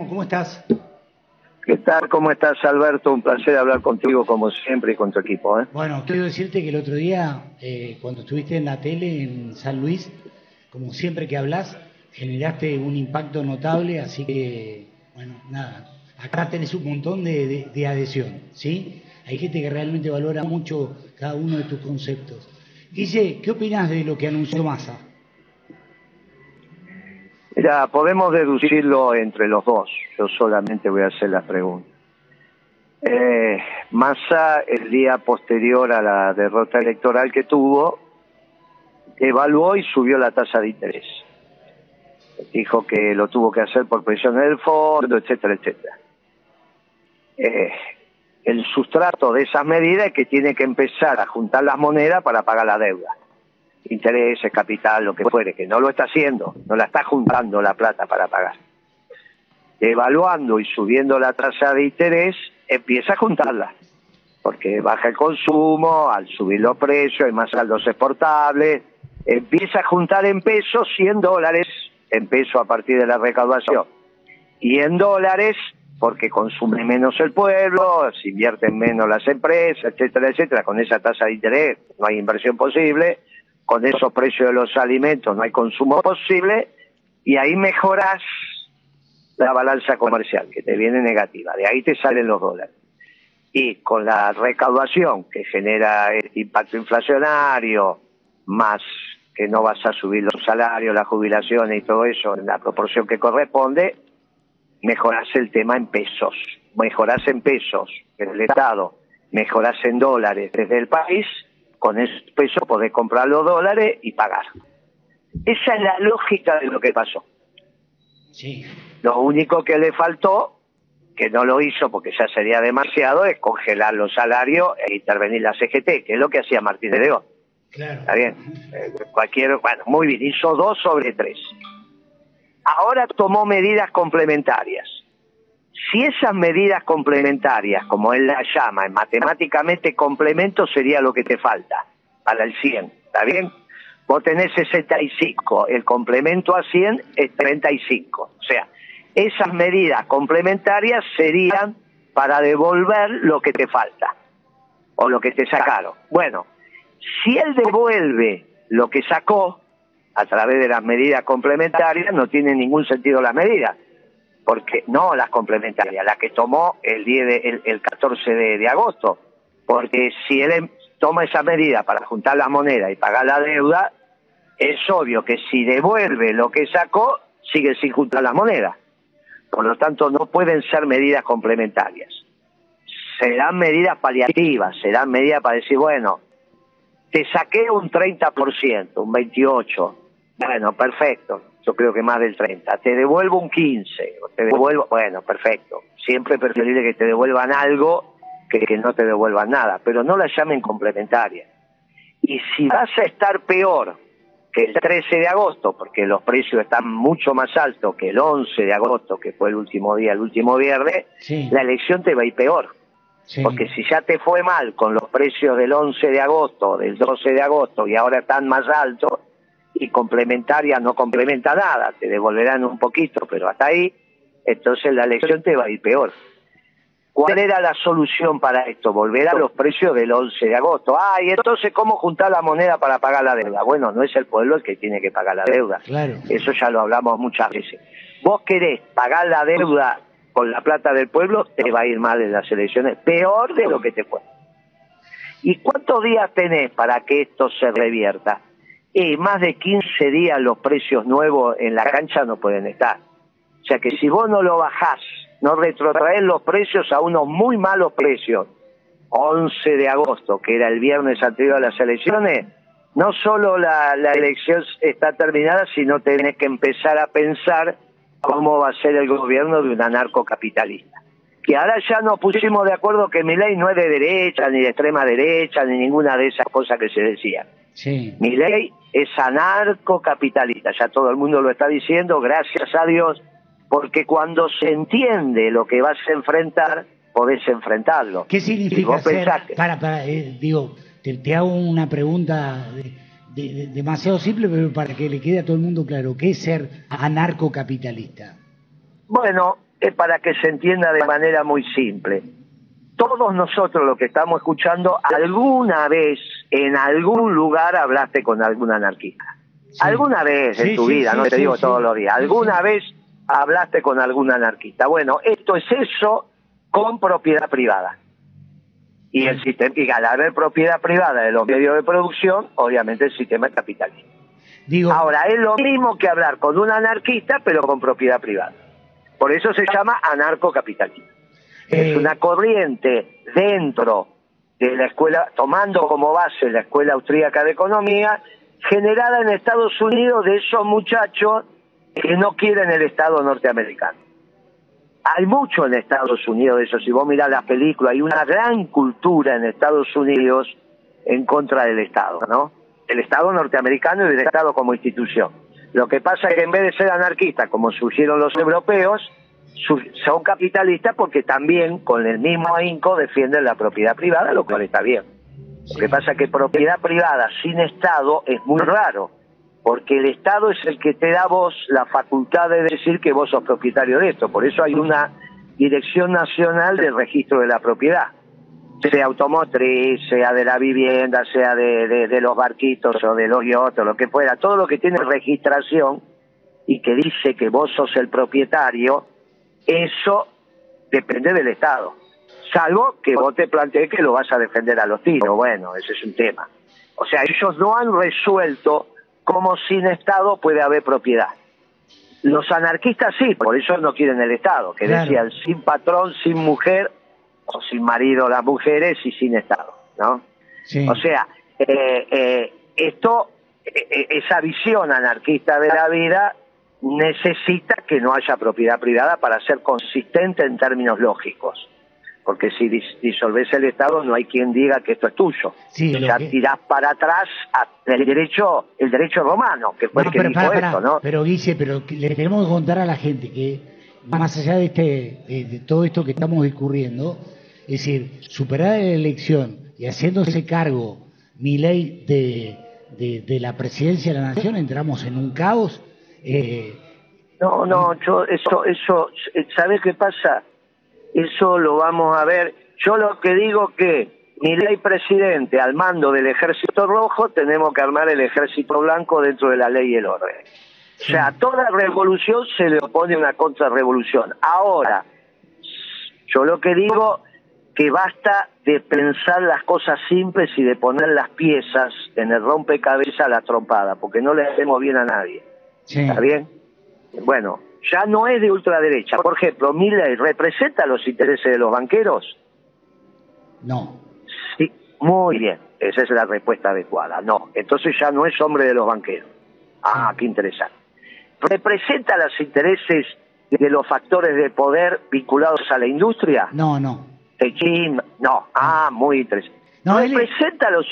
¿cómo estás? ¿Qué tal? ¿Cómo estás, Alberto? Un placer hablar contigo como siempre y con tu equipo. ¿eh? Bueno, quiero decirte que el otro día, eh, cuando estuviste en la tele en San Luis, como siempre que hablas, generaste un impacto notable, así que, bueno, nada, acá tenés un montón de, de adhesión, ¿sí? Hay gente que realmente valora mucho cada uno de tus conceptos. Dice, ¿qué opinas de lo que anunció Massa? Mira, podemos deducirlo entre los dos. Yo solamente voy a hacer la pregunta. Eh, Massa, el día posterior a la derrota electoral que tuvo, evaluó y subió la tasa de interés. Dijo que lo tuvo que hacer por presión del fondo, etcétera, etcétera. Eh, el sustrato de esas medidas es que tiene que empezar a juntar las monedas para pagar la deuda. Intereses, capital, lo que fuere, que no lo está haciendo, no la está juntando la plata para pagar. Evaluando y subiendo la tasa de interés, empieza a juntarla, porque baja el consumo, al subir los precios, hay más saldos exportables, empieza a juntar en pesos 100 dólares, en pesos a partir de la recaudación, y en dólares porque consume menos el pueblo, se invierten menos las empresas, etcétera, etcétera. Con esa tasa de interés no hay inversión posible, con esos precios de los alimentos no hay consumo posible, y ahí mejoras la balanza comercial, que te viene negativa. De ahí te salen los dólares. Y con la recaudación que genera el impacto inflacionario, más que no vas a subir los salarios, las jubilaciones y todo eso en la proporción que corresponde, mejoras el tema en pesos, mejoras en pesos en el Estado, mejoras en dólares desde el país, con esos pesos podés comprar los dólares y pagar. Esa es la lógica de lo que pasó. Sí. Lo único que le faltó, que no lo hizo porque ya sería demasiado, es congelar los salarios e intervenir la CGT, que es lo que hacía Martínez de León. Claro. Está bien. Eh, cualquier, bueno, muy bien, hizo dos sobre tres ahora tomó medidas complementarias. Si esas medidas complementarias, como él las llama, matemáticamente complemento sería lo que te falta para el 100, ¿está bien? Vos tenés 65, el complemento a 100 es 35. O sea, esas medidas complementarias serían para devolver lo que te falta o lo que te sacaron. Bueno, si él devuelve lo que sacó, a través de las medidas complementarias, no tiene ningún sentido las medidas. Porque no las complementarias, las que tomó el, día de, el, 14 de, agosto. Porque si él em, toma esa medida para juntar las monedas y pagar la deuda, es obvio que si devuelve lo que sacó, sigue sin juntar las monedas. Por lo tanto, no pueden ser medidas complementarias. Serán medidas paliativas, serán medidas para decir, bueno, te saqué un 30%, un 28%, bueno, perfecto. Yo creo que más del 30. Te devuelvo un 15. Te devuelvo, bueno, perfecto. Siempre preferible que te devuelvan algo que que no te devuelvan nada, pero no la llamen complementaria. Y si vas a estar peor que el 13 de agosto, porque los precios están mucho más altos que el 11 de agosto, que fue el último día, el último viernes, la elección te va a ir peor. Porque si ya te fue mal con los precios del 11 de agosto, del 12 de agosto y ahora están más altos, y complementaria no complementa nada, te devolverán un poquito, pero hasta ahí, entonces la elección te va a ir peor. ¿Cuál era la solución para esto? Volver a los precios del 11 de agosto. Ah, y entonces, ¿cómo juntar la moneda para pagar la deuda? Bueno, no es el pueblo el que tiene que pagar la deuda. Claro. Eso ya lo hablamos muchas veces. Vos querés pagar la deuda con la plata del pueblo, te va a ir mal en las elecciones, peor de lo que te fue. ¿Y cuántos días tenés para que esto se revierta? Y más de 15 días los precios nuevos en la cancha no pueden estar. O sea que si vos no lo bajás, no retrotraes los precios a unos muy malos precios, 11 de agosto, que era el viernes anterior a las elecciones, no solo la, la elección está terminada, sino tenés que empezar a pensar cómo va a ser el gobierno de un anarcocapitalista. Que ahora ya nos pusimos de acuerdo que mi ley no es de derecha, ni de extrema derecha, ni ninguna de esas cosas que se decían. Sí. Mi ley es anarcocapitalista, ya todo el mundo lo está diciendo, gracias a Dios, porque cuando se entiende lo que vas a enfrentar, podés enfrentarlo. ¿Qué significa ser, para, para, eh, digo, te, hago una pregunta demasiado simple, pero para que le quede a todo el mundo claro, ¿qué es ser anarcocapitalista? Bueno, es para que se entienda de manera muy simple. Todos nosotros los que estamos escuchando, alguna vez en algún lugar hablaste con algún anarquista. Alguna vez en tu vida, no te digo todos los días, alguna vez hablaste con algún anarquista. Bueno, esto es eso con propiedad privada. Y el sistema, y al haber propiedad privada de los medios de producción, obviamente el sistema es capitalista. Digo, Ahora, es lo mismo que hablar con un anarquista, pero con propiedad privada. Por eso se llama anarcocapitalismo. Es una corriente dentro de la escuela, tomando como base la Escuela Austríaca de Economía, generada en Estados Unidos de esos muchachos que no quieren el Estado norteamericano. Hay mucho en Estados Unidos de eso, si vos mirás las películas, hay una gran cultura en Estados Unidos en contra del Estado, ¿no? El Estado norteamericano y del Estado como institución. Lo que pasa es que en vez de ser anarquistas, como surgieron los europeos, son capitalistas porque también con el mismo ahínco defienden la propiedad privada, lo cual está bien. Lo que pasa es que propiedad privada sin Estado es muy raro, porque el Estado es el que te da vos la facultad de decir que vos sos propietario de esto. Por eso hay una Dirección Nacional del Registro de la Propiedad, sea automotriz, sea de la vivienda, sea de, de, los barquitos o de los yachts, lo que fuera, todo lo que tiene registración y que dice que vos sos el propietario, eso depende del Estado salvo que vos te plantees que lo vas a defender a los tiros. Bueno, ese es un tema. O sea, ellos no han resuelto cómo sin Estado puede haber propiedad. Los anarquistas sí, por eso no quieren el Estado, que decían sin patrón, sin mujer, o sin marido las mujeres y sin Estado, ¿no? O sea, eh, eh, esto, eh, esa visión anarquista de la vida necesita que no haya propiedad privada para ser consistente en términos lógicos porque si disolves el Estado no hay quien diga que esto es tuyo. Sí, o sea, tirás para atrás el derecho el derecho romano, que fue el que pero, dijo esto, ¿no? Pero Guille, pero le tenemos que contar a la gente que más allá de este de, todo esto que estamos discurriendo, es decir, superar la elección y haciéndose cargo mi ley de, de, la presidencia de la nación, entramos en un caos. Eh, no, no, yo eso eso ¿sabes qué pasa? eso lo vamos a ver. Yo lo que digo que mi ley presidente al mando del ejército rojo tenemos que armar el ejército blanco dentro de la ley y el orden. O sea, a toda revolución se le opone una contrarrevolución. Ahora, yo lo que digo que basta de pensar las cosas simples y de poner las piezas en el rompecabezas a la trompada, porque no le hacemos bien a nadie. ¿Está bien? Bueno, ya no es de ultraderecha. Por ejemplo, Miller representa los intereses de los banqueros. No. Sí, muy bien. Esa es la respuesta adecuada. No. Entonces ya no es hombre de los banqueros. Ah, qué interesante. ¿Representa los intereses de los factores de poder vinculados a la industria? No, no. Tequín, no. Ah, muy interesante. No, representa los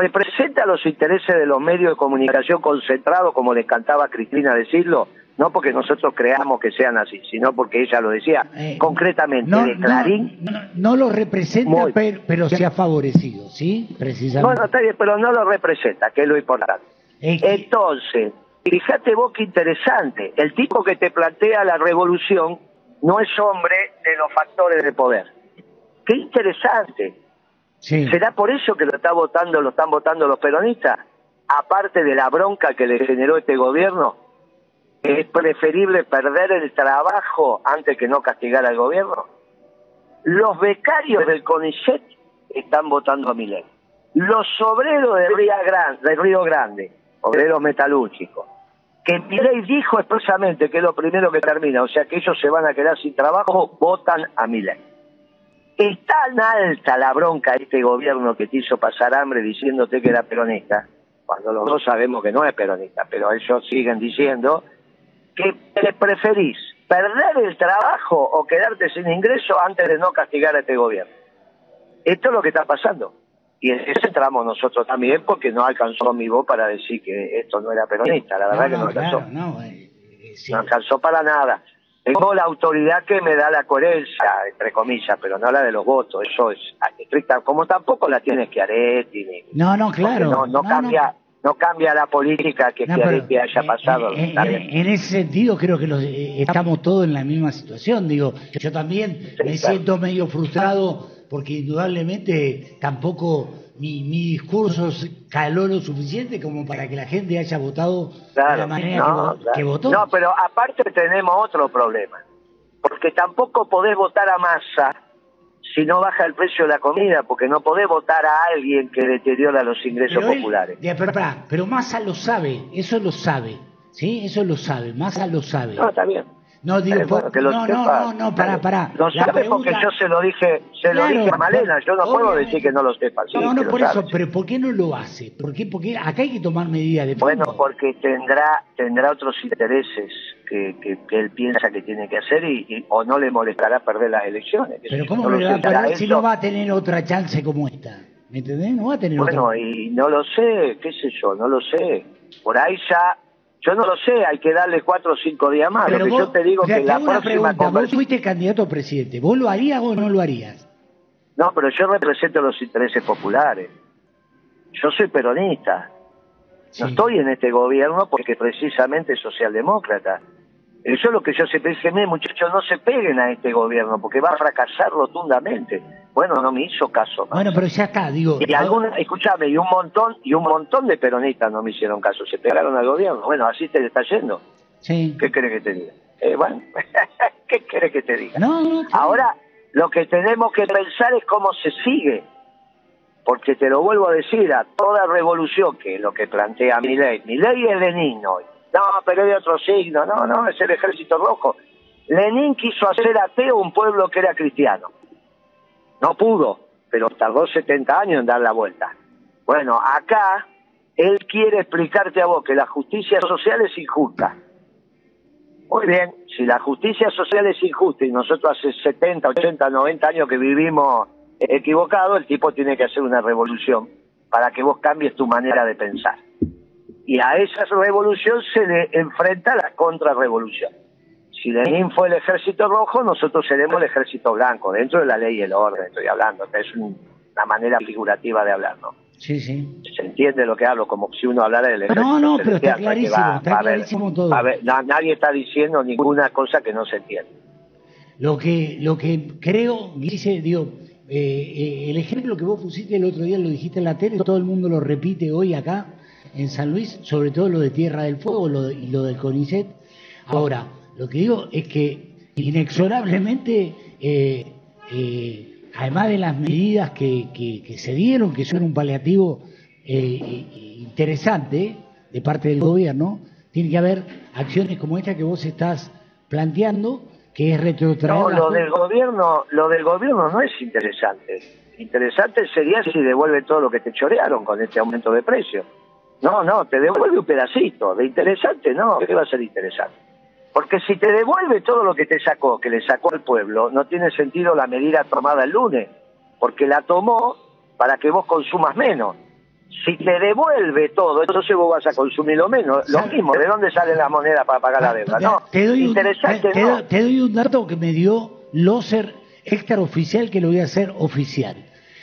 representa los intereses de los medios de comunicación concentrados, como le cantaba Cristina decirlo, no porque nosotros creamos que sean así, sino porque ella lo decía eh, concretamente no, de Clarín. No, lo representa, pero, se ha favorecido, ¿sí? Precisamente. Bueno, está bien, pero no lo representa, que es lo importante. Entonces, fíjate vos qué interesante, el tipo que te plantea la revolución no es hombre de los factores de poder. Qué interesante. ¿Será por eso que lo está votando, lo están votando los peronistas? Aparte de la bronca que le generó este gobierno, es preferible perder el trabajo antes que no castigar al gobierno. Los becarios del CONICET están votando a Milei. Los obreros de Río Grande, de Río Grande obreros metalúrgicos, que Milei dijo expresamente que es lo primero que termina, o sea que ellos se van a quedar sin trabajo, votan a Milei. Es tan alta la bronca de este gobierno que te hizo pasar hambre diciéndote que era peronista, cuando los dos sabemos que no es peronista, pero ellos siguen diciendo que preferís perder el trabajo o quedarte sin ingreso antes de no castigar a este gobierno. Esto es lo que está pasando. Y en ese entramos nosotros también porque no alcanzó mi voz para decir que esto no era peronista. La verdad que no alcanzó. no, eh, eh, no alcanzó para nada. Tengo la autoridad que me da la coherencia, entre comillas, pero no la de los votos. Eso es estricta, como tampoco la tiene Schiaretti. no, no, claro. No, no, cambia no cambia la política que, haya pasado. En, ese sentido creo que eh, estamos todos en la misma situación. Digo, yo también me siento medio frustrado porque indudablemente tampoco mi, mi, discurso caló lo suficiente como para que la gente haya votado de la manera que, votó. No, pero aparte tenemos otro problema, porque tampoco podés votar a masa si no baja el precio de la comida, porque no podés votar a alguien que deteriora los ingresos populares. pero, pero Massa lo sabe, eso lo sabe, ¿sí? Eso lo sabe, Massa lo sabe. No, está bien. No, digo, no, no, no, no, pará, pará. Lo sabe porque yo se lo dije, se lo dije a Malena, yo no puedo decir que no lo sepa. no, no, por eso, pero ¿por qué no lo hace? ¿Por qué? Porque acá hay que tomar medidas de Bueno, porque tendrá tendrá otros intereses que, que, él piensa que tiene que hacer y, o no le molestará perder las elecciones. Pero ¿cómo no le va a perder si no va a tener otra chance como esta? ¿Me entendés? No va a tener bueno, y no lo sé, qué sé yo, no lo sé. Por ahí ya yo no lo sé, hay que darle cuatro o cinco días más. Pero yo te digo que la próxima Vos fuiste candidato a presidente, ¿vos lo harías o no lo harías? No, pero yo represento los intereses populares. Yo soy peronista. No estoy en este gobierno porque precisamente es socialdemócrata. Eso es lo que yo siempre dije, muchachos, no se peguen a este gobierno porque va a fracasar rotundamente. Bueno, no me hizo caso. Bueno, pero ya está, digo. Y alguna, escúchame, y un montón, y un montón de peronistas no me hicieron caso, se pegaron al gobierno. Bueno, así te está yendo. Sí. ¿Qué crees que te diga? Eh, bueno, ¿qué crees que te diga? No, no. Ahora, lo que tenemos que pensar es cómo se sigue. Porque te lo vuelvo a decir, a toda revolución, que es lo que plantea mi ley. Mi ley es Lenin hoy no, pero hay otro signo. No, no, es el ejército rojo. Lenin quiso hacer ateo un pueblo que era cristiano. No pudo, pero tardó 70 años en dar la vuelta. Bueno, acá él quiere explicarte a vos que la justicia social es injusta. Muy bien, si la justicia social es injusta y nosotros hace 70, 80, 90 años que vivimos equivocados, el tipo tiene que hacer una revolución para que vos cambies tu manera de pensar y a esa revolución se le enfrenta la contrarrevolución. Si Lenin fue el ejército rojo, nosotros seremos el ejército blanco, dentro de la ley y el orden, estoy hablando, es una manera figurativa de hablar, ¿no? Sí, sí. Se entiende lo que hablo, como si uno hablara del ejército. No, no, pero está clarísimo, está clarísimo todo. A ver, nadie está diciendo ninguna cosa que no se entiende. Lo que, lo que creo, dice, digo, eh, eh, el ejemplo que vos pusiste el otro día, lo dijiste en la tele, todo el mundo lo repite hoy acá, en San Luis, sobre todo lo de Tierra del Fuego y lo del CONICET. Ahora, lo que digo es que inexorablemente, eh, eh, además de las medidas que, que, se dieron, que son un paliativo eh, interesante de parte del gobierno, tiene que haber acciones como esta que vos estás planteando, que es retrotraer. No, lo del gobierno, lo del gobierno no es interesante. Interesante sería si devuelve todo lo que te chorearon con este aumento de precios. No, no, te devuelve un pedacito. De interesante, no. ¿Qué va a ser interesante? Porque si te devuelve todo lo que te sacó, que le sacó el pueblo, no tiene sentido la medida tomada el lunes, porque la tomó para que vos consumas menos. Si te devuelve todo, entonces vos vas a consumir lo menos. Lo mismo, ¿de dónde sale la moneda para pagar la deuda? No, te doy interesante un, te, doy un dato que me dio Loser extraoficial que lo voy a hacer oficial.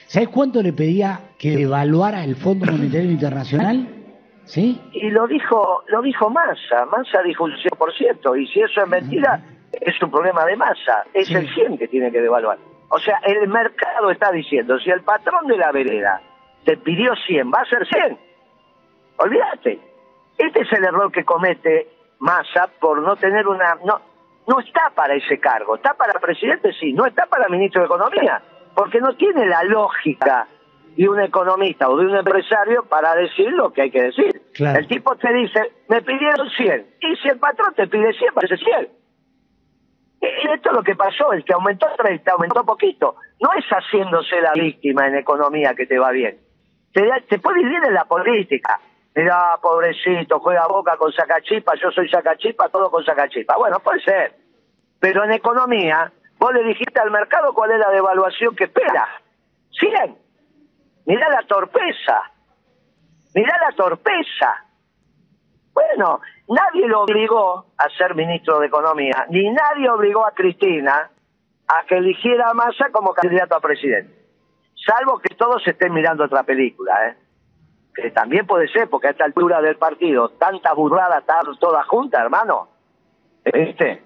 ¿Sabes cuánto le pedía que devaluara el Fondo Monetario Internacional? ¿Sí? Y lo dijo, lo dijo Massa, Massa dijo un 100%, y si eso es mentira, es un problema de Massa, es el 100 que tiene que devaluar. O sea, el mercado está diciendo, si el patrón de la vereda te pidió 100, va a ser 100. Olvídate. Este es el error que comete Massa por no tener una... No, no está para ese cargo, está para presidente, sí, no está para ministro de Economía, porque no tiene la lógica de un economista o de un empresario para decir lo que hay que decir. El tipo te dice, me pidieron 100, y si el patrón te pide 100, parece 100. Y esto es lo que pasó, el que aumentó 30, aumentó poquito. No es haciéndose la víctima en economía que te va bien. Te, te puede ir bien en la política. Mira, pobrecito, juega boca con sacachipa, yo soy sacachipa, todo con sacachipa. Bueno, puede ser. Pero en economía, vos le dijiste al mercado cuál es la devaluación que espera. 100. Mirá la torpeza. Mirá la torpeza. Bueno, nadie lo obligó a ser ministro de Economía, ni nadie obligó a Cristina a que eligiera a Massa como candidato a presidente. Salvo que todos estén mirando otra película, ¿eh? que también puede ser, porque a esta altura del partido, tantas burradas todas juntas, hermano. ¿Viste?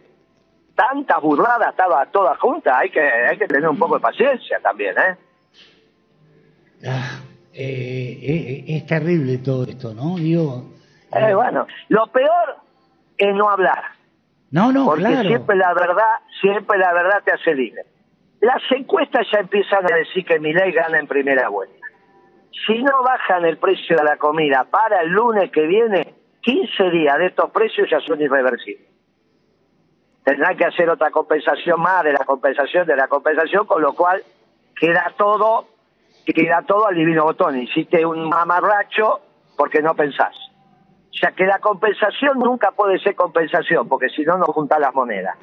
Tantas burradas todas juntas, hay que, hay que tener un poco de paciencia también, ¿eh? Ah, eh, eh, es terrible todo esto, ¿no? Digo, eh, bueno, lo peor es no hablar. No, no, porque siempre la verdad, siempre la verdad te hace libre. Las encuestas ya empiezan a decir que mi ley gana en primera vuelta. Si no bajan el precio de la comida para el lunes que viene, 15 días de estos precios ya son irreversibles. Tendrán que hacer otra compensación más de la compensación de la compensación, con lo cual queda todo, queda todo al divino botón. Hiciste un mamarracho porque no pensás. O sea que la compensación nunca puede ser compensación, porque si no, no junta las monedas.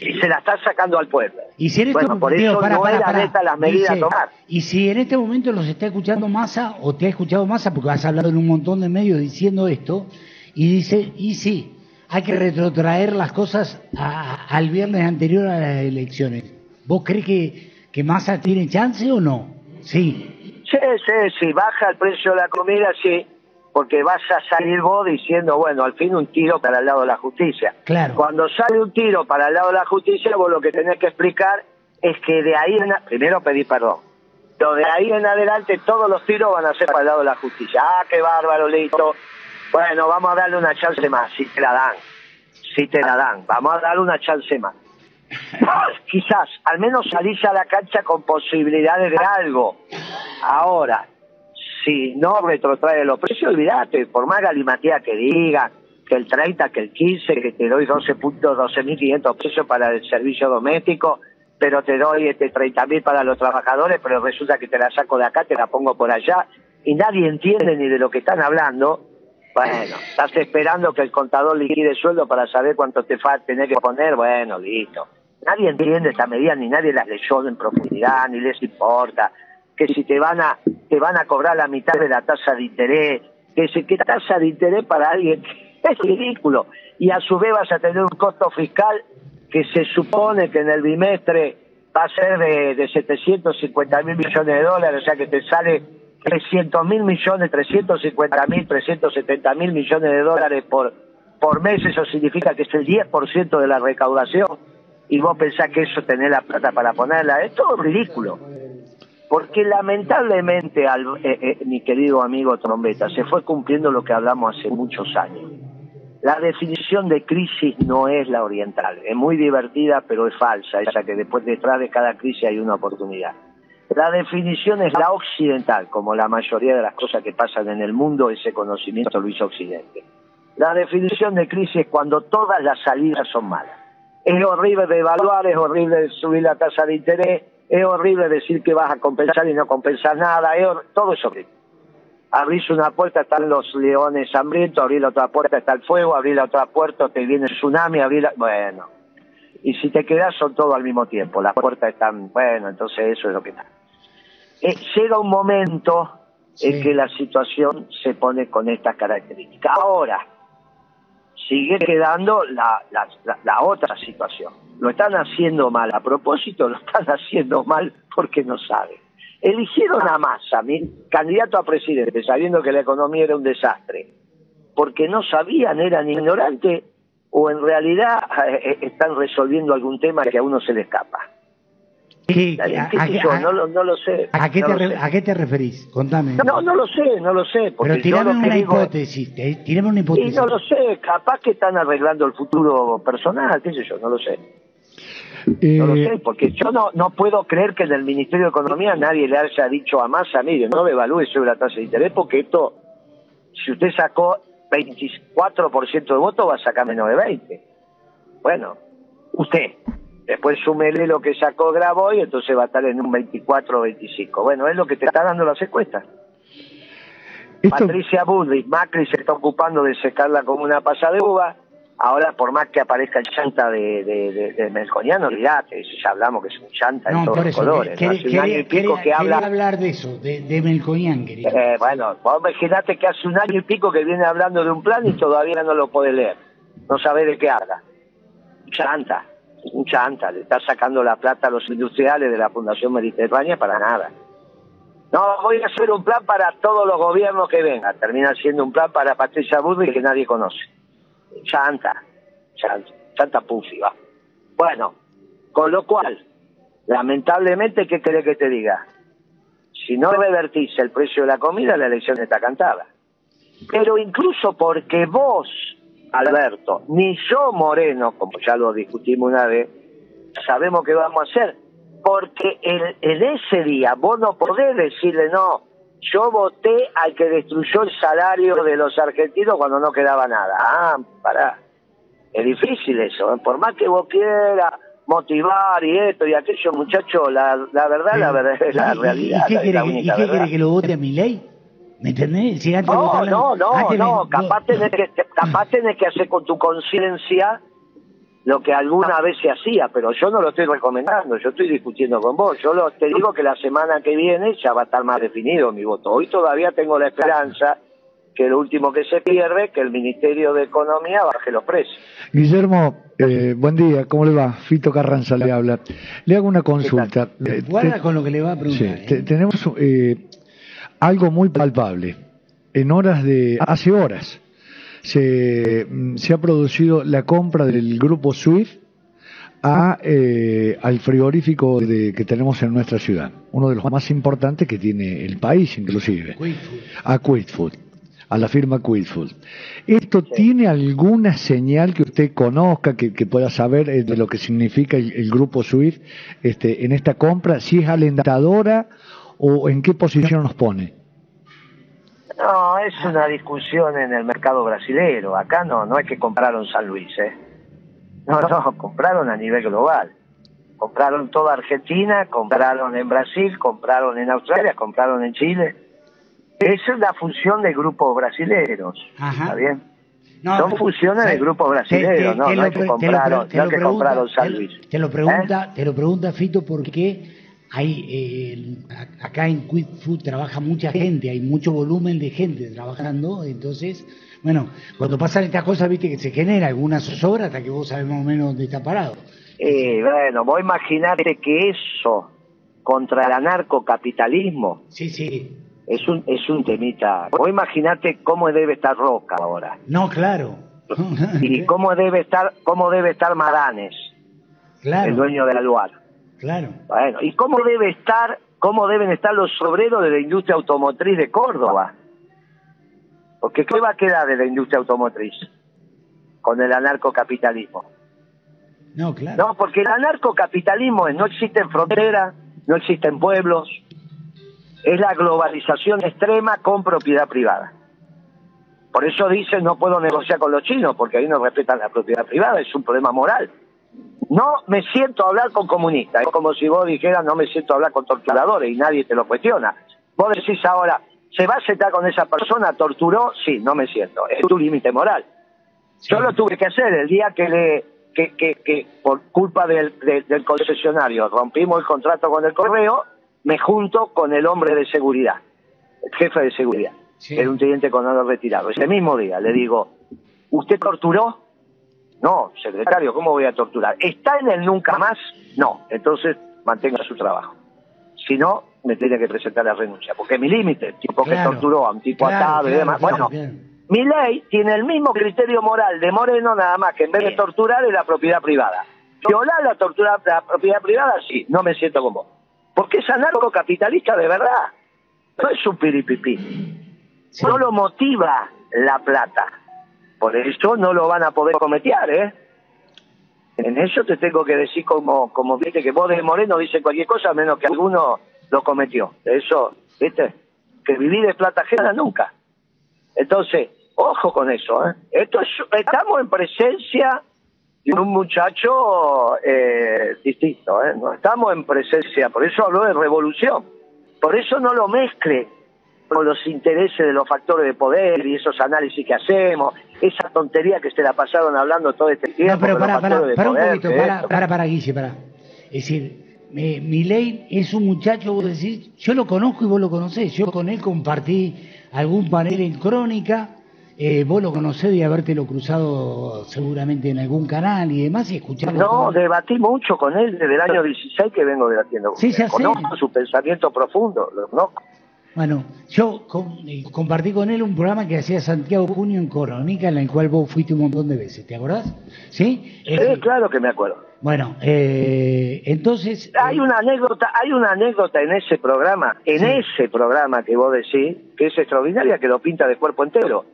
Y se la está sacando al pueblo. Y si en este bueno, por eso no era las medidas a tomar. Y si en este momento los está escuchando Massa, o te ha escuchado Massa, porque has hablado en un montón de medios diciendo esto, y dice, y sí, hay que retrotraer las cosas al viernes anterior a las elecciones. ¿Vos crees que, que Massa tiene chance o no? Sí. Sí, sí, sí, baja el precio de la comida, sí porque vas a salir vos diciendo, bueno, al fin un tiro para el lado de la justicia. Claro. Cuando sale un tiro para el lado de la justicia, vos lo que tenés que explicar es que de ahí en primero pedir perdón. Pero de ahí en adelante todos los tiros van a ser para el lado de la justicia. Ah, qué bárbaro, listo. Bueno, vamos a darle una chance más, si te la dan. Si te la dan. Vamos a darle una chance más. Quizás, al menos salís a la cancha con posibilidades de algo. Ahora, si no retrotrae los precios, olvídate, por más galimatía que diga, que el 30, que el 15, que te doy 12 puntos, 12.500 pesos para el servicio doméstico, pero te doy este 30.000 para los trabajadores, pero resulta que te la saco de acá, te la pongo por allá, y nadie entiende ni de lo que están hablando, bueno, estás esperando que el contador liquide sueldo para saber cuánto te falta tener que poner, bueno, listo. Nadie entiende esta medida, ni nadie las leyó en profundidad, ni les importa. Que si te van a te van a cobrar la mitad de la tasa de interés, que si que tasa de interés para alguien es ridículo. Y a su vez vas a tener un costo fiscal que se supone que en el bimestre va a ser de, de 750 mil millones de dólares, o sea que te sale 300 mil millones, 350 mil, 370 mil millones de dólares por, por mes, eso significa que es el 10% de la recaudación y vos pensás que eso tenés la plata para ponerla, es todo ridículo. Porque lamentablemente, eh, eh, mi querido amigo Trombeta, se fue cumpliendo lo que hablamos hace muchos años. La definición de crisis no es la oriental, es muy divertida pero es falsa, esa que después detrás de cada crisis hay una oportunidad. La definición es la occidental, como la mayoría de las cosas que pasan en el mundo, ese conocimiento lo hizo Occidente. La definición de crisis es cuando todas las salidas son malas. Es horrible devaluar, es horrible subir la tasa de interés, es horrible decir que vas a compensar y no compensar nada, todo es horrible. Abrís una puerta, están los leones hambrientos, abrir la otra puerta, está el fuego, abrir la otra puerta, te viene el tsunami, abrir la... Bueno, y si te quedas son todo al mismo tiempo, las puertas están... Bueno, entonces eso es lo que está. Eh, llega un momento en que la situación se pone con estas características. Ahora, sigue quedando la, la, la, otra situación. Lo están haciendo mal a propósito, lo están haciendo mal porque no saben. Eligieron a Massa, candidato a presidente, sabiendo que la economía era un desastre, porque no sabían, eran ignorantes, o en realidad eh, están resolviendo algún tema que a uno se le escapa. No, lo, sé. ¿A qué, te, referís? Contame. No, no lo sé, no lo sé. Pero tirame una hipótesis, tirame una hipótesis. Y no lo sé, capaz que están arreglando el futuro personal, qué sé yo, no lo sé. No lo eh, sé, porque yo no, no puedo creer que en el Ministerio de Economía nadie le haya dicho a Massa, mire, no evalúe sobre la tasa de interés, porque esto, si usted sacó 24% de votos, va a sacar menos de 20. Bueno, usted, Después súmele lo que sacó Grabo y entonces va a estar en un 24 o 25. Bueno, es lo que te está dando las encuestas. Patricia Bullrich, Macri se está ocupando de secarla como una pasada de uva. Ahora, por más que aparezca el chanta de, de, de, Melconiano, olvídate, ya hablamos que es un chanta en todos los colores. hace un año y pico que habla... hablar de eso, de, de Melconian, eh, bueno, vos imaginate que hace un año y pico que viene hablando de un plan y todavía no lo puede leer. No sabe de qué habla. Chanta un chanta, le está sacando la plata a los industriales de la Fundación Mediterránea para nada. No, voy a hacer un plan para todos los gobiernos que vengan. Termina siendo un plan para Patricia Burri que nadie conoce. Chanta, chanta, chanta pussy, va. Bueno, con lo cual, lamentablemente, ¿qué querés que te diga? Si no revertís el precio de la comida, la elección está cantada. Pero incluso porque vos, Alberto, ni yo, Moreno, como ya lo discutimos una vez, sabemos qué vamos a hacer. Porque en, en ese día vos no podés decirle, no, yo voté al que destruyó el salario de los argentinos cuando no quedaba nada. Ah, pará. Es difícil eso, ¿eh? por más que vos quieras motivar y esto y aquello, muchachos, la, la verdad, la verdad es la ¿Y- y- realidad. ¿Y qué quiere que lo vote a mi ley? ¿Me entendés? Si antes de No, no, no, antes no, me- capaz tenés, que, capaz tenés que hacer con tu conciencia lo que alguna vez se hacía, pero yo no lo estoy recomendando, yo estoy discutiendo con vos. Yo lo, te digo que la semana que viene ya va a estar más definido mi voto. Hoy todavía tengo la esperanza que lo último que se pierde, que el Ministerio de Economía baje los precios. Guillermo, eh, buen día, ¿cómo le va? Fito Carranza le habla. Le hago una consulta. Eh, Guarda con lo que le va a sí, preguntar. te- ¿eh? tenemos eh, algo muy palpable. En horas de. Hace horas se, se ha producido la compra del grupo SWIFT a, eh, al frigorífico de- que tenemos en nuestra ciudad, uno de los más importantes que tiene el país, inclusive a Quidfood, a la firma Quidfood. ¿Esto tiene alguna señal que usted conozca, que, que pueda saber eh, de lo que significa el, el grupo SWIFT este, en esta compra? ¿Si es alentadora o en qué posición nos pone? No, es una discusión en el mercado brasilero. Acá no, no es que compraron San Luis, ¿eh? No, no, compraron a nivel global. Compraron toda Argentina, compraron en Brasil, compraron en Australia, compraron en Chile. Esa es la función de grupos brasileros. Ajá. ¿Está bien? No, Son funciones de grupos brasileños, no, no es que compraron- no que compraron San te- Luis. Te lo pregunta, ¿Eh? te lo pregunta Fito porque hay eh, acá en Quick Food trabaja mucha gente, hay mucho volumen de gente trabajando, entonces, bueno, cuando pasan estas cosas, viste que se genera alguna zozobra hasta que vos sabés más o menos dónde está parado. Eh, bueno, vos imaginate que eso contra el anarcocapitalismo Sí, sí. es un es un temita. Vos imaginate cómo debe estar Roca ahora No, claro. y cómo debe estar cómo debe estar Maranes, el dueño de la Luar. Claro. Bueno, y cómo debe estar cómo deben estar los obreros de la industria automotriz de Córdoba. Porque qué va a quedar de la industria automotriz con el anarcocapitalismo. No, claro. No, porque el anarcocapitalismo es no existen fronteras, no existen pueblos, es la globalización extrema con propiedad privada. Por eso dicen no puedo negociar con los chinos, porque ahí no respetan la propiedad privada, es un problema moral. No me siento a hablar con comunistas, es como si vos dijeras no me siento a hablar con torturadores y nadie te lo cuestiona. Vos decís ahora, ¿se va a sentar con esa persona? ¿Torturó? Sí, no me siento, es tu límite moral. Yo lo tuve que hacer el día que le que, que, que por culpa del, de- del concesionario rompimos el contrato con el correo, me junto con el hombre de seguridad, el jefe de seguridad, Sí. era un teniente coronel retirado. Ese mismo día le digo, ¿usted torturó? No, secretario, ¿cómo voy a torturar? ¿Está en el nunca más? No, entonces mantenga su trabajo. Si no, me tiene que presentar la renuncia, porque es mi límite, tipo Claro. que torturó a un tipo Claro, atado y demás. bueno, mi ley tiene el mismo criterio moral de Moreno, nada más que en vez de torturar es la propiedad privada. Violar la tortura, la propiedad privada, sí, no me siento con vos. Porque es anarcocapitalista de verdad. No es un piripipí. Sí. No lo motiva la plata. Por eso no lo van a poder cometear, ¿eh? En eso te tengo que decir como, como viste que vos de Moreno dice cualquier cosa menos que alguno lo cometió. Eso, viste, que vivir de plata ajena nunca. Entonces, ojo con eso, ¿eh? Esto es, estamos en presencia de un muchacho eh, distinto, ¿eh? No estamos en presencia, por eso habló de revolución. Por eso no lo mezcle con los intereses de los factores de poder y esos análisis que hacemos, esa tontería que se la pasaron hablando todo este tiempo. No, pero para, para, para un poder, poquito, que para, para, para, Guille, para. Es decir, eh, Milei es un muchacho, vos decís, yo lo conozco y vos lo conocés. Yo con él compartí algún panel en Crónica, eh, vos lo conocés de habértelo cruzado seguramente en algún canal y demás y escucharlo. No, debatí mucho con él desde el año 16 que vengo debatiendo. Sí, sé. Conozco su pensamiento profundo, lo conozco. Bueno, yo eh, compartí con él un programa que hacía Santiago Junio en Coronica, en el cual vos fuiste un montón de veces, ¿te acordás? Sí, claro que me acuerdo. Bueno, eh, entonces... Hay eh, una anécdota, hay una anécdota en ese programa, en ese programa que vos decís, que es extraordinaria, que lo pinta de cuerpo entero.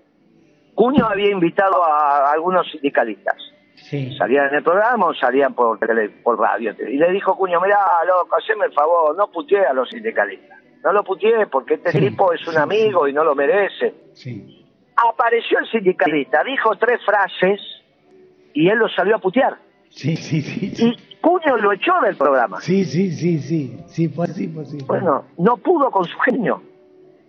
Cuño había invitado a algunos sindicalistas. Sí. Salían en el programa o salían por, por radio. Y le dijo Cuño, mirá, loco, haceme el favor, no puteé a los sindicalistas. No lo puteé porque este tipo es un amigo y no lo merece. Sí. Apareció el sindicalista, dijo tres frases y él lo salió a putear. Sí, sí, sí. Y Cuño lo echó del programa. Sí, sí, sí, sí. Sí, fue así, fue así. Bueno, no pudo con su genio.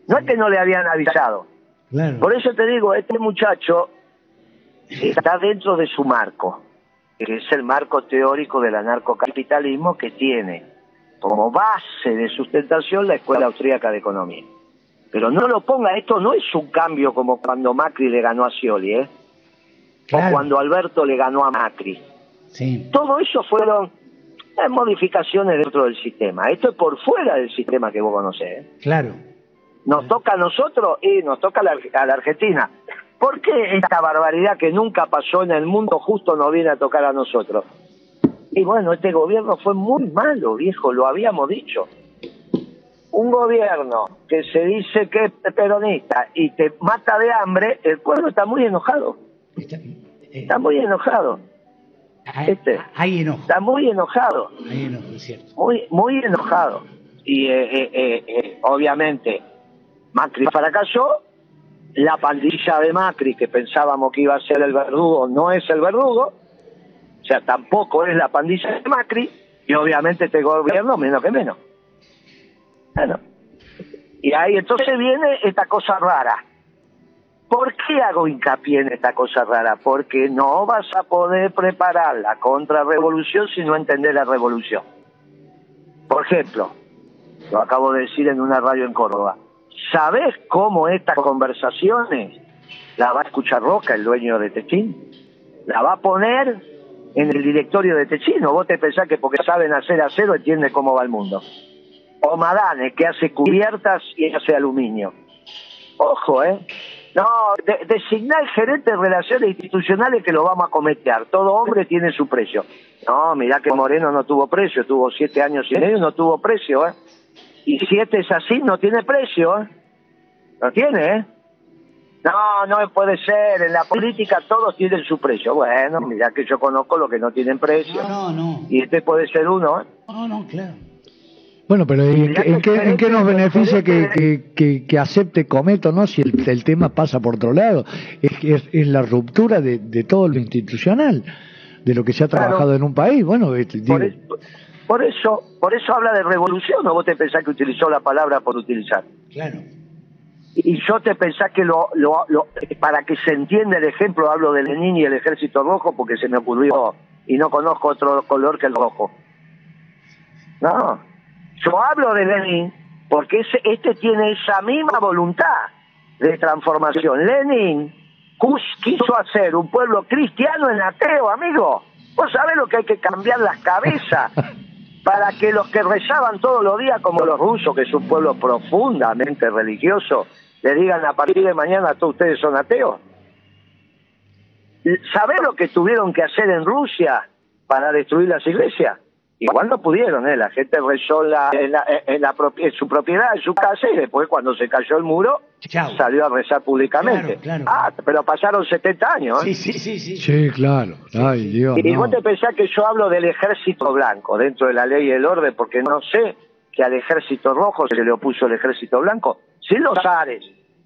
No es que no le habían avisado. Claro. Por eso te digo, este muchacho está dentro de su marco, que es el marco teórico del anarcocapitalismo que tiene como base de sustentación la Escuela Austríaca de Economía. Pero no lo ponga, esto no es un cambio como cuando Macri le ganó a Scioli, ¿eh? O cuando Alberto le ganó a Macri. Sí. Todo eso fueron eh, modificaciones dentro del sistema. Esto es por fuera del sistema que vos conocés. ¿eh? Claro. Nos toca a nosotros y nos toca a la, a la Argentina. ¿Por qué esta barbaridad que nunca pasó en el mundo justo nos viene a tocar a nosotros? Y bueno, este gobierno fue muy malo, viejo, lo habíamos dicho. Un gobierno que se dice que es peronista y te mata de hambre, el pueblo está muy enojado. Está, eh, muy enojado. este, hay enojo. Está muy enojado. Hay enojo, es cierto. Muy, muy enojado. Y eh, eh, obviamente Macri fracasó, la pandilla de Macri, que pensábamos que iba a ser el verdugo, no es el verdugo, o sea, tampoco es la pandilla de Macri y obviamente este gobierno menos que menos. Bueno, y ahí entonces viene esta cosa rara. ¿Por qué hago hincapié en esta cosa rara? Porque no vas a poder preparar la contrarrevolución si no entender la revolución. Por ejemplo, lo acabo de decir en una radio en Córdoba. ¿Sabes cómo estas conversaciones la va a escuchar Roca, el dueño de Techín? La va a poner en el directorio de Techino. Vos te pensás que porque saben hacer acero entiende cómo va el mundo. O Madane, que hace cubiertas y hace aluminio. Ojo, ¿eh? No, de, designar gerente de relaciones institucionales que lo vamos a cometer. Todo hombre tiene su precio. No, mirá que Moreno no tuvo precio, tuvo siete años y medio, no tuvo precio, ¿eh? Y si este es así, no tiene precio, ¿eh? No tiene, ¿eh? No, no puede ser. En la política todos tienen su precio. Bueno, mira que yo conozco los que no tienen precio. No, no, Y este puede ser uno, ¿eh? No, no, claro. Bueno, pero ¿en, qué, nos beneficia que, que, acepte Cometo, no? Si el, tema pasa por otro lado. Es, es, la ruptura de, todo lo institucional, de lo que se ha trabajado en un país. Bueno, por, por, eso, por eso habla de revolución, ¿o vos te pensás que utilizó la palabra por utilizar? Claro y yo te pensás que lo, lo, para que se entienda el ejemplo hablo de Lenin y el ejército rojo porque se me ocurrió y no conozco otro color que el rojo. No, yo hablo de Lenin porque ese, este tiene esa misma voluntad de transformación. Lenin quiso hacer un pueblo cristiano en ateo, amigo. Vos sabés lo que hay que cambiar las cabezas para que los que rezaban todos los días, como los rusos, que es un pueblo profundamente religioso, le digan a partir de mañana todos ustedes son ateos. ¿Sabés lo que tuvieron que hacer en Rusia para destruir las iglesias? Igual no pudieron, ¿eh? La gente rezó en, la, en, la, su propiedad, en su casa, y después cuando se cayó el muro, salió a rezar públicamente. Ah, pero pasaron 70 años, ¿eh? Sí, sí, sí. Sí, claro. Ay, Dios, y vos te pensás que yo hablo del ejército blanco dentro de la ley y el orden, porque no sé que al ejército rojo se le opuso el ejército blanco. Sí, los Ares,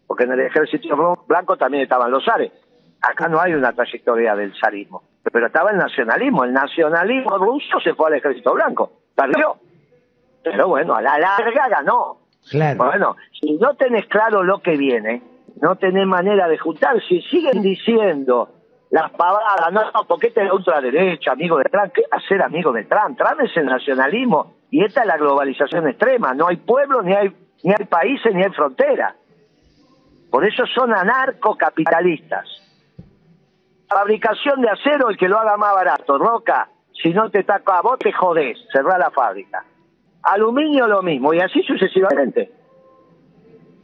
porque en el ejército blanco también estaban los Ares. Acá no hay una trayectoria del zarismo, pero estaba el nacionalismo. El nacionalismo ruso se fue al ejército blanco, perdió. Pero bueno, a la larga ganó. Claro. Bueno, si no tenés claro lo que viene, no tenés manera de juntar. Si siguen diciendo las pavadas, no, porque este es ultraderecha, amigo de Trump. ¿Qué va a ser amigo de Trump? Trump es el nacionalismo y esta es la globalización extrema. No hay pueblo, ni hay, ni hay países, ni hay fronteras. Por eso son anarcocapitalistas. Fabricación de acero, el que lo haga más barato. Roca, si no te taca a vos, te jodés, cerrá la fábrica. Aluminio lo mismo, y así sucesivamente.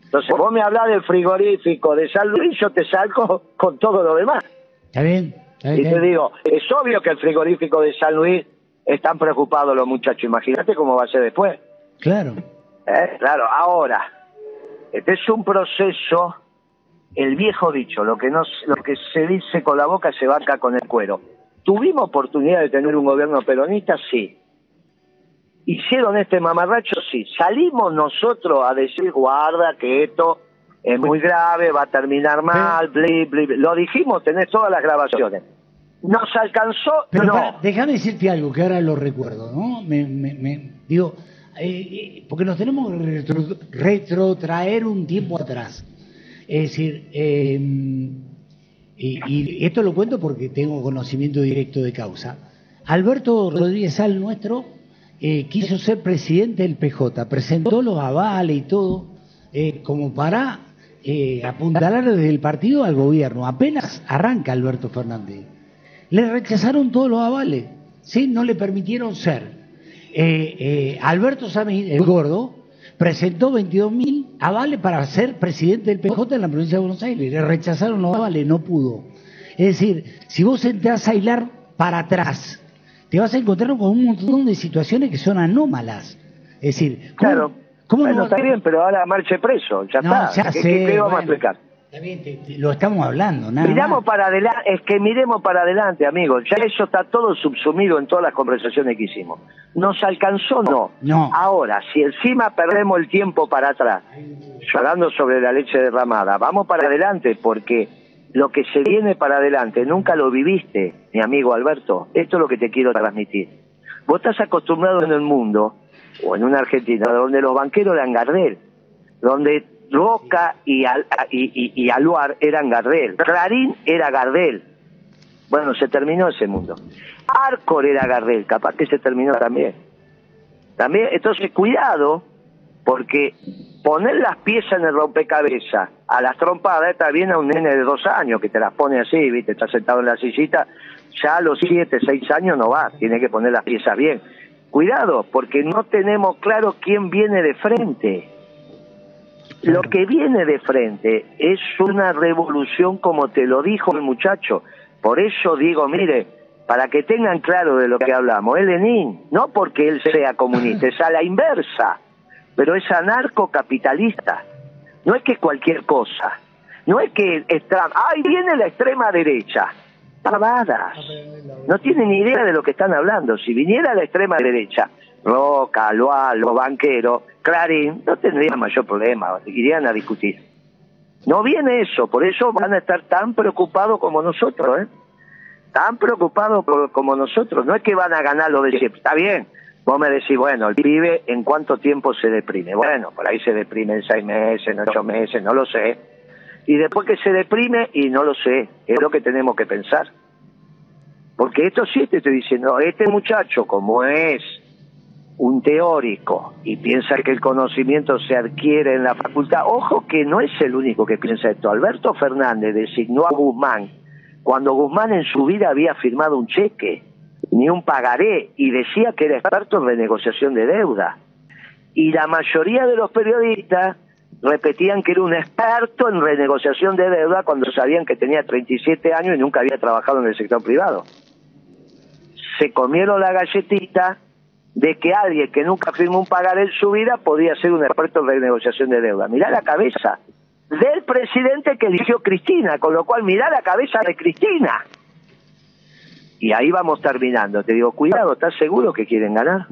Entonces, vos me hablás del frigorífico de San Luis, yo te salgo con todo lo demás. Está bien. Está bien, Y te digo, es obvio que el frigorífico de San Luis están preocupados los muchachos. Imagínate cómo va a ser después. Claro. ¿Eh? Claro, ahora, es un proceso, el viejo dicho, lo que, no, lo que se dice con la boca se vaca con el cuero. ¿Tuvimos oportunidad de tener un gobierno peronista? Sí. ¿Hicieron este mamarracho? Sí. ¿Salimos nosotros a decir, guarda, que esto es muy grave, va a terminar mal, bli, bli, bli"? Lo dijimos, tenés todas las grabaciones. ¿Nos alcanzó? Pero no. déjame decirte algo que ahora lo recuerdo, ¿no? Me, me- me- digo, eh, eh, porque nos tenemos que retro- retrotraer un tiempo atrás. Es decir, eh, y, y esto lo cuento porque tengo conocimiento directo de causa. Alberto Rodríguez Al, nuestro, eh, quiso ser presidente del PJ, presentó los avales y todo, eh, como para apuntalar desde el partido al gobierno. Apenas arranca Alberto Fernández. Le rechazaron todos los avales, ¿sí? No le permitieron ser. Eh, eh, Alberto Samir, el gordo, presentó 22.000 avales para ser presidente del PJ en la provincia de Buenos Aires. Le rechazaron los avales, no pudo. Es decir, si vos entras a hilar para atrás, te vas a encontrar con un montón de situaciones que son anómalas. Es decir, ¿cómo, Claro. cómo bueno, no- está bien, pero ahora marche preso, ya No, está. ya ¿Qué, sé, qué- qué vamos a explicar? Está bien, te- te- lo estamos hablando, nada Miramos más. para adelante, es que miremos para adelante, amigos. Ya eso está todo subsumido en todas las conversaciones que hicimos. ¿Nos alcanzó? No. No. Ahora, si encima perdemos el tiempo para atrás, hablando sobre la leche derramada, vamos para adelante porque lo que se viene para adelante nunca lo viviste, mi amigo Alberto. Esto es lo que te quiero transmitir. Vos estás acostumbrado en el mundo, o en una Argentina, donde los banqueros eran Gardel, donde Roca y, Al- y, y- y Aluar eran Gardel, Clarín era Gardel. Bueno, se terminó ese mundo. Arcor era Gardel, capaz que se terminó también. También, entonces cuidado, porque poner las piezas en el rompecabezas a las trompadas está bien a un nene de dos años que te las pone así, viste, está sentado en la sillita, ya a los siete, seis años no va, tiene que poner las piezas bien. Cuidado, porque no tenemos claro quién viene de frente. Lo que viene de frente es una revolución como te lo dijo el muchacho. Por eso digo, mire, para que tengan claro de lo que hablamos, es Lenin, no porque él sea comunista, es a la inversa, pero es anarcocapitalista. No es que cualquier cosa, no es que ay, viene la extrema derecha. Pavadas. No tienen ni idea de lo que están hablando. Si viniera la extrema derecha, Roca, Loa, los banqueros, Clarín, no tendría mayor problema, irían a discutir. No viene eso, por eso van a estar tan preocupados como nosotros, ¿eh? Tan preocupados como nosotros. No es que van a ganar lo de siempre. Está bien, vos me decís, bueno, el pibe en cuánto tiempo se deprime. Bueno, por ahí se deprime en seis meses, en ocho meses, no lo sé. Y después que se deprime, y no lo sé, es lo que tenemos que pensar. Porque esto sí te estoy diciendo, este muchacho como es un teórico y piensa que el conocimiento se adquiere en la facultad, ojo que no es el único que piensa esto. Alberto Fernández designó a Guzmán cuando Guzmán en su vida había firmado un cheque, ni un pagaré, y decía que era experto en renegociación de deuda. Y la mayoría de los periodistas repetían que era un experto en renegociación de deuda cuando sabían que tenía 37 años y nunca había trabajado en el sector privado. Se comieron la galletita de que alguien que nunca firmó un pagaré en su vida podía ser un experto en renegociación de deuda. Mirá la cabeza del presidente que eligió Cristina, con lo cual mirá la cabeza de Cristina. Y ahí vamos terminando. Te digo, cuidado, ¿estás seguro que quieren ganar?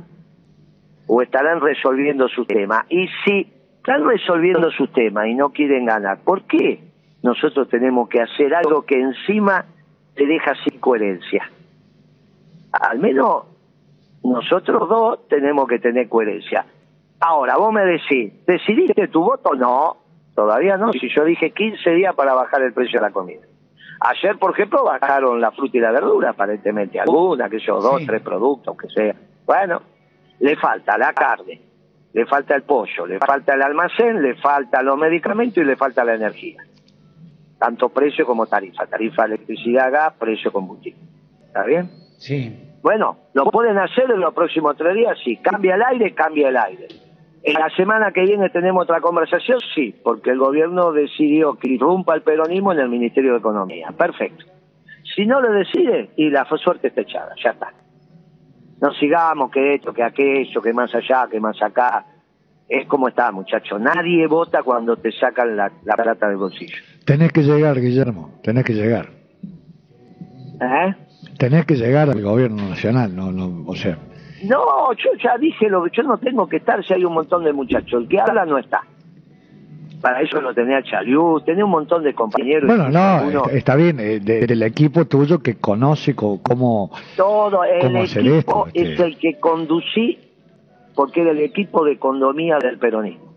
¿O estarán resolviendo su tema? Y si están resolviendo su tema y no quieren ganar, ¿por qué nosotros tenemos que hacer algo que encima te deja sin coherencia? Al menos nosotros dos tenemos que tener coherencia. Ahora, vos me decís, ¿decidiste tu voto? No, todavía no. Si yo dije 15 días para bajar el precio de la comida. Ayer, por ejemplo, bajaron la fruta y la verdura, aparentemente. Alguna, que yo, dos, Sí. tres productos, que sea. Bueno, le falta la carne, le falta el pollo, le falta el almacén, le falta los medicamentos y le falta la energía. Tanto precio como tarifa. Tarifa electricidad, gas, precio combustible. ¿Está bien? Sí. Bueno, lo pueden hacer en los próximos tres días, sí. Cambia el aire, cambia el aire. En la semana que viene tenemos otra conversación, sí, porque el gobierno decidió que irrumpa el peronismo en el Ministerio de Economía. Perfecto. Si no lo decide, y la suerte está echada, ya está. No sigamos que esto, que aquello, que más allá, que más acá. Es como está, muchacho. Nadie vota cuando te sacan la, la plata del bolsillo. Tenés que llegar, Guillermo, tenés que llegar. ¿Eh? Tenés que llegar al gobierno nacional, no, no, o sea. No, yo ya dije lo que yo no tengo que estar si hay un montón de muchachos. El que habla no está. Para eso lo tenía Chaliú, tenía un montón de compañeros. Bueno, no, está, está, bien, eh, de, del equipo tuyo que conoce cómo, todo el cómo hacer equipo esto. este. es el que conducí porque era el equipo de condomía del peronismo.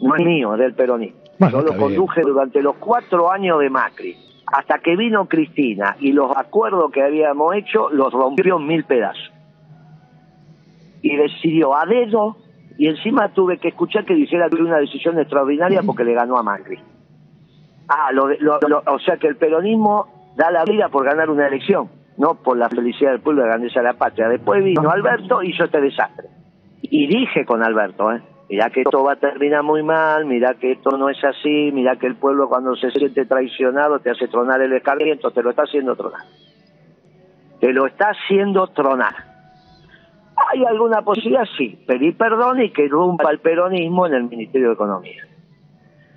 No es mío, es del peronismo. Bueno, yo lo bien. conduje durante los cuatro años de Macri, hasta que vino Cristina y los acuerdos que habíamos hecho los rompió mil pedazos. Y decidió a dedo, y encima tuve que escuchar que dijera que una decisión extraordinaria porque le ganó a Macri. Ah, lo, lo- lo- o sea que el peronismo da la vida por ganar una elección, no por la felicidad del pueblo de grandeza de la patria. Después vino Alberto y hizo este desastre. Y dije con Alberto, ¿eh? Mirá que esto va a terminar muy mal, mirá que esto no es así, mirá que el pueblo cuando se siente traicionado te hace tronar el escarmiento, te lo está haciendo tronar. Te lo está haciendo tronar. ¿Hay alguna posibilidad? Sí. Pedir perdón y que irrumpa el peronismo en el Ministerio de Economía.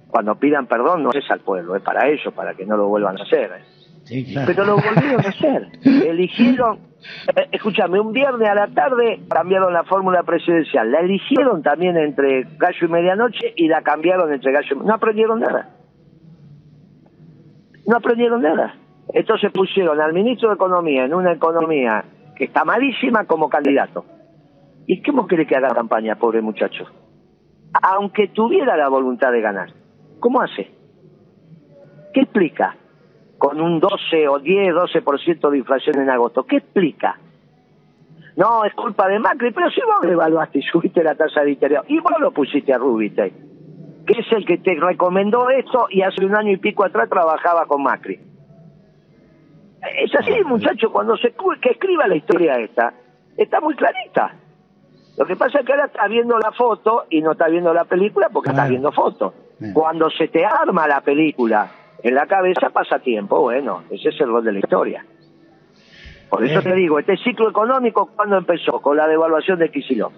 Cuando pidan perdón no es al pueblo, es para ellos, para que no lo vuelvan a hacer. ¿eh? Sí, claro. Pero lo volvieron a hacer. Eligieron, escúchame, un viernes a la tarde cambiaron la fórmula presidencial. La eligieron también entre gallo y medianoche y la cambiaron entre gallo y... No aprendieron nada. No aprendieron nada. Entonces pusieron al ministro de Economía en una economía que está malísima como candidato. ¿Y cómo quiere que haga campaña, pobre muchacho? Aunque tuviera la voluntad de ganar. ¿Cómo hace? ¿Qué explica? Con un 12 o 10, 12% de inflación en agosto. ¿Qué explica? No, es culpa de Macri, pero si vos devaluaste y subiste la tasa de interés y vos lo pusiste a Rubite, que es el que te recomendó esto y hace un año y pico atrás trabajaba con Macri. Es así, muchacho, cuando se que escriba la historia esta, está muy clarita. Lo que pasa es que ahora está viendo la foto y no está viendo la película porque está viendo foto. Bien. Cuando se te arma la película en la cabeza pasa tiempo, bueno, ese es el rol de la historia. Por eso te digo, este ciclo económico, ¿cuándo empezó? Con la devaluación de Kicillof.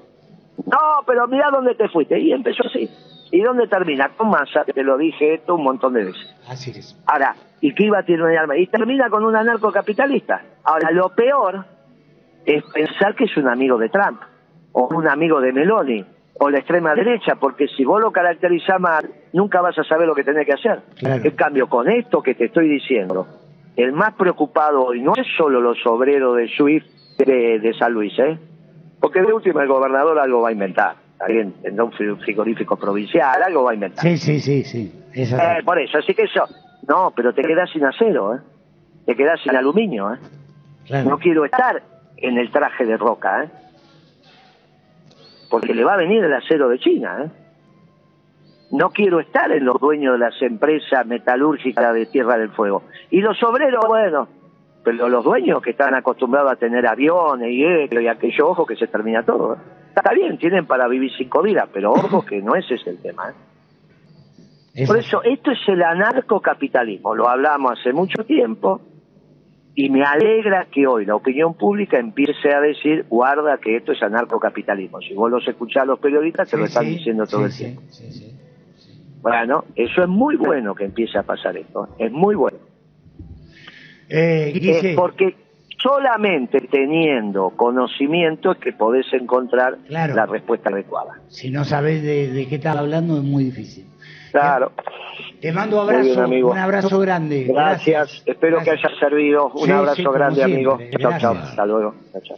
No, pero mira dónde te fuiste. Y empezó así. ¿Y dónde termina? Con masa, te lo dije esto un montón de veces. Así es. Ahora, ¿y qué iba a tener un arma? Y termina con un anarcocapitalista. Ahora, lo peor es pensar que es un amigo de Trump, o un amigo de Meloni, o la extrema derecha, porque si vos lo caracterizás mal, nunca vas a saber lo que tenés que hacer. Claro. En cambio, con esto que te estoy diciendo, el más preocupado hoy no es solo los obreros de Swift de, de San Luis, ¿eh? Porque de última el gobernador algo va a inventar. Alguien tendrá un fri- frigorífico provincial, algo va a inventar. Sí, sí, sí, sí. Es así. Eh, por eso, así que eso. No, pero te quedas sin acero, ¿eh? Te quedas sin aluminio, ¿eh? claro. No quiero estar en el traje de roca, ¿eh? Porque le va a venir el acero de China, ¿eh? No quiero estar en los dueños de las empresas metalúrgicas de Tierra del Fuego. Y los obreros, bueno, pero los dueños que están acostumbrados a tener aviones y esto y aquello, ojo que se termina todo. ¿eh? Está bien, tienen para vivir cinco vidas, pero ojo que no ese es el tema, ¿eh? Por eso, esto es el anarcocapitalismo, lo hablamos hace mucho tiempo y me alegra que hoy la opinión pública empiece a decir, guarda que esto es anarcocapitalismo. Si vos los escuchás a los periodistas, te Sí, lo están sí, diciendo todo sí, el sí, tiempo. Bueno, eso es muy bueno que empiece a pasar esto, es muy bueno. Eh, Guille, Es porque solamente teniendo conocimiento es que podés encontrar Claro. la respuesta adecuada. si no sabes de, de qué estás hablando es muy difícil. Claro. Te mando abrazo, bien, amigo. un abrazo grande. Gracias. Espero Gracias. que haya servido. Un Sí, abrazo sí, grande, siempre. amigo. Chao, chao. Hasta luego. Chao, chao.